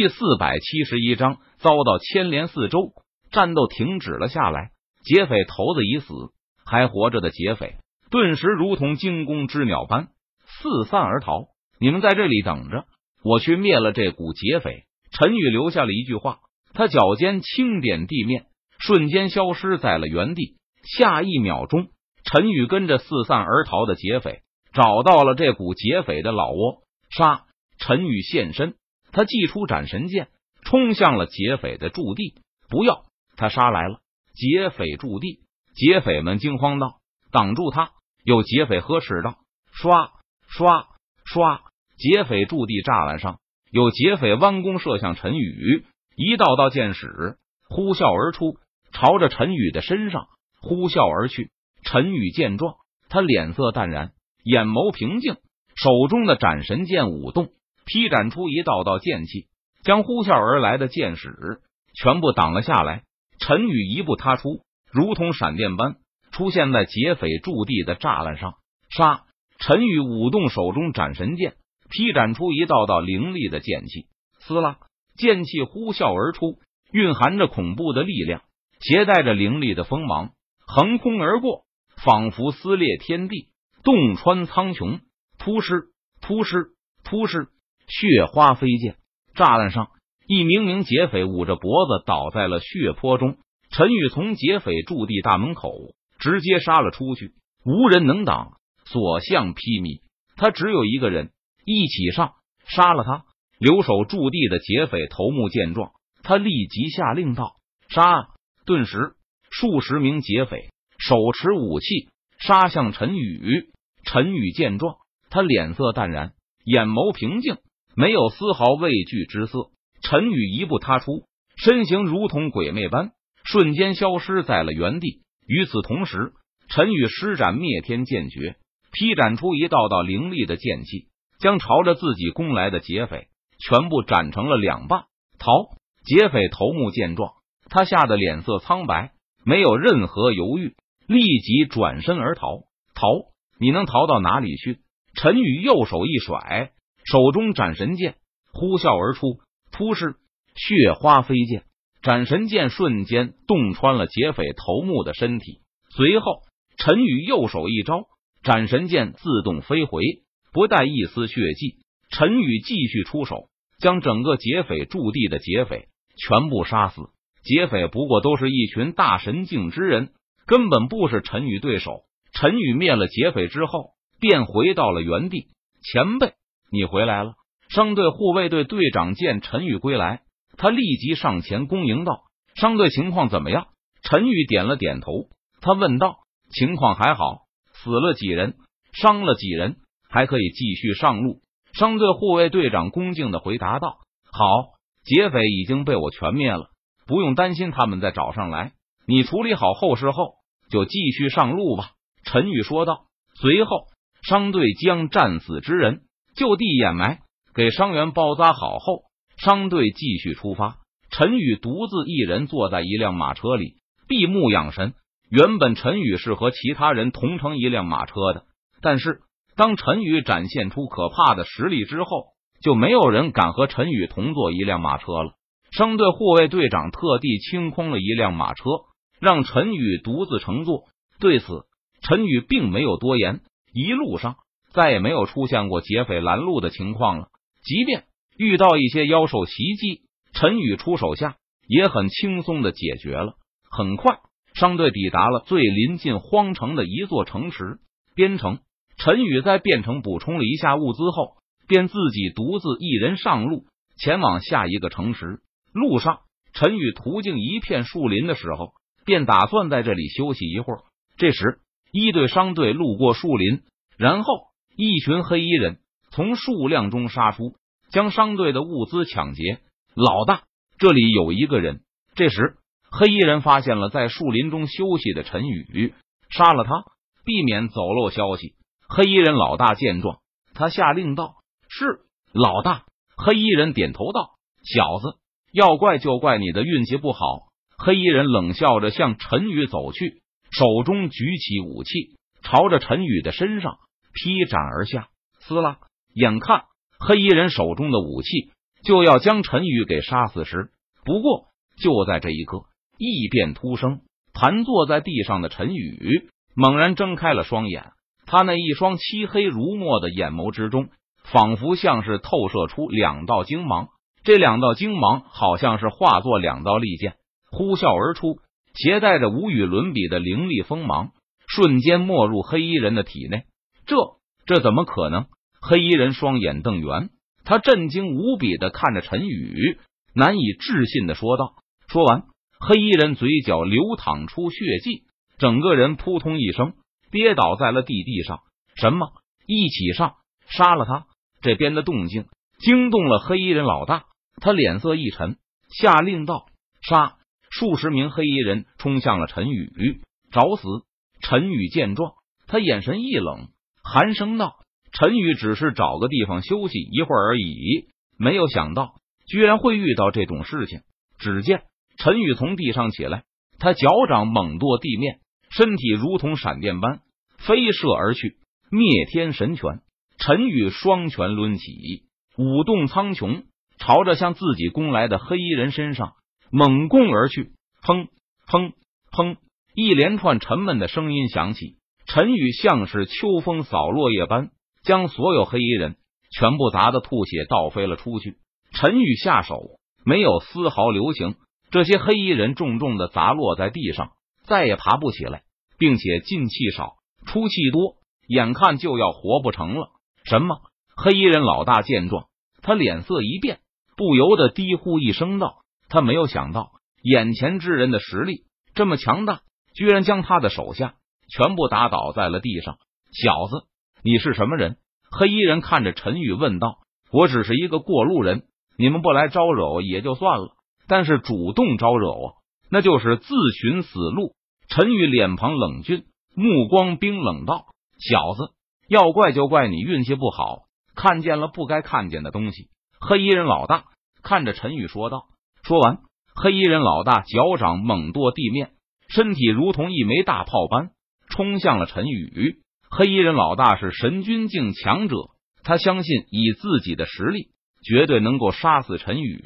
第四百七十一章遭到牵连，四周战斗停止了下来。劫匪头子已死，还活着的劫匪顿时如同惊弓之鸟般四散而逃。你们在这里等着，我去灭了这股劫匪。陈宇留下了一句话，他脚尖轻点地面，瞬间消失在了原地。下一秒钟，陈宇跟着四散而逃的劫匪找到了这股劫匪的老窝。杀！陈宇现身，他祭出斩神剑，冲向了劫匪的驻地。不要！他杀来了！劫匪驻地，劫匪们惊慌道：“挡住他！”有劫匪呵斥道：“刷刷刷！”劫匪驻地栅栏上，有劫匪弯弓射向陈宇，一道道箭矢呼啸而出，朝着陈宇的身上呼啸而去。陈宇见状，他脸色淡然，眼眸平静，手中的斩神剑舞动，劈斩出一道道剑气，将呼啸而来的箭矢全部挡了下来。陈宇一步踏出，如同闪电般出现在劫匪驻地的栅栏上。杀！陈宇舞动手中斩神剑，劈斩出一道道凌厉的剑气。撕拉！剑气呼啸而出，蕴含着恐怖的力量，携带着凌厉的锋芒，横空而过，仿佛撕裂天地，洞穿苍穹。突施！突施！突施！血花飞溅，栅栏上。一名名劫匪捂着脖子倒在了血泊中，陈宇从劫匪驻地大门口直接杀了出去，无人能挡，所向披靡。他只有一个人，一起上，杀了他！留守驻地的劫匪头目见状，他立即下令道：“杀！”顿时，数十名劫匪手持武器杀向陈宇。陈宇见状，他脸色淡然，眼眸平静，没有丝毫畏惧之色。陈宇一步踏出，身形如同鬼魅般，瞬间消失在了原地。与此同时，陈宇施展灭天剑诀，劈斩出一道道凌厉的剑气，将朝着自己攻来的劫匪全部斩成了两半。逃！劫匪头目见状，他吓得脸色苍白，没有任何犹豫，立即转身而逃。逃！你能逃到哪里去？陈宇右手一甩，手中斩神剑呼啸而出。突施，血花飞溅，斩神剑瞬间洞穿了劫匪头目的身体。随后，陈宇右手一招，斩神剑自动飞回，不带一丝血迹。陈宇继续出手，将整个劫匪驻地的劫匪全部杀死。劫匪不过都是一群大神境之人，根本不是陈宇对手。陈宇灭了劫匪之后，便回到了原地。前辈，你回来了。商队护卫队队长见陈宇归来，他立即上前恭迎道：“商队情况怎么样？”陈宇点了点头，他问道：“情况还好，死了几人，伤了几人，还可以继续上路。”商队护卫队长恭敬的回答道：“好，劫匪已经被我全灭了，不用担心他们再找上来。你处理好后事后，就继续上路吧。”陈宇说道。随后，商队将战死之人就地掩埋。给伤员包扎好后，商队继续出发。陈宇独自一人坐在一辆马车里，闭目养神。原本陈宇是和其他人同乘一辆马车的，但是当陈宇展现出可怕的实力之后，就没有人敢和陈宇同坐一辆马车了。商队护卫队长特地清空了一辆马车，让陈宇独自乘坐。对此，陈宇并没有多言。一路上再也没有出现过劫匪拦路的情况了。即便遇到一些妖兽袭击，陈宇出手下也很轻松的解决了。很快，商队抵达了最临近荒城的一座城池——边城。陈宇在边城补充了一下物资后，便自己独自一人上路，前往下一个城池。路上，陈宇途径一片树林的时候，便打算在这里休息一会儿。这时，一队商队路过树林，然后一群黑衣人。从数量中杀出，将商队的物资抢劫。老大，这里有一个人。这时，黑衣人发现了在树林中休息的陈宇，杀了他，避免走漏消息。黑衣人老大见状，他下令道：“是老大。”黑衣人点头道：“小子，要怪就怪你的运气不好。”黑衣人冷笑着向陈宇走去，手中举起武器，朝着陈宇的身上劈斩而下。撕拉！眼看黑衣人手中的武器就要将陈宇给杀死时，不过就在这一刻，异变突生。盘坐在地上的陈宇猛然睁开了双眼，他那一双漆黑如墨的眼眸之中，仿佛像是透射出两道精芒。这两道精芒好像是化作两道利剑，呼啸而出，携带着无与伦比的凌厉锋芒，瞬间没入黑衣人的体内。这这怎么可能？黑衣人双眼瞪圆。他震惊无比的看着陈宇，难以置信的说道：“说完，黑衣人嘴角流淌出血迹，整个人扑通一声跌倒在了地地上。什么？一起上，杀了他！这边的动静惊动了黑衣人老大，他脸色一沉，下令道：杀！数十名黑衣人冲向了陈宇，找死！陈宇见状，他眼神一冷，寒声道。陈宇只是找个地方休息一会儿而已，没有想到居然会遇到这种事情。只见陈宇从地上起来，他脚掌猛跺地面，身体如同闪电般飞射而去。灭天神拳，陈宇双拳抡起，舞动苍穹，朝着向自己攻来的黑衣人身上猛攻而去。砰砰砰！一连串沉闷的声音响起，陈宇像是秋风扫落叶般。将所有黑衣人全部砸得吐血倒飞了出去。陈宇下手没有丝毫留情，这些黑衣人重重的砸落在地上，再也爬不起来，并且进气少，出气多，眼看就要活不成了。什么？黑衣人老大见状，他脸色一变，不由得低呼一声道：“他没有想到，眼前之人的实力这么强大，居然将他的手下全部打倒在了地上。小子！”你是什么人？黑衣人看着陈宇问道：“我只是一个过路人，你们不来招惹我也就算了，但是主动招惹我，那就是自寻死路。”陈宇脸庞冷峻，目光冰冷道：“小子，要怪就怪你运气不好，看见了不该看见的东西。”黑衣人老大看着陈宇说道。说完，黑衣人老大脚掌猛跺地面，身体如同一枚大炮般冲向了陈宇。黑衣人老大是神君境强者，他相信以自己的实力，绝对能够杀死陈宇。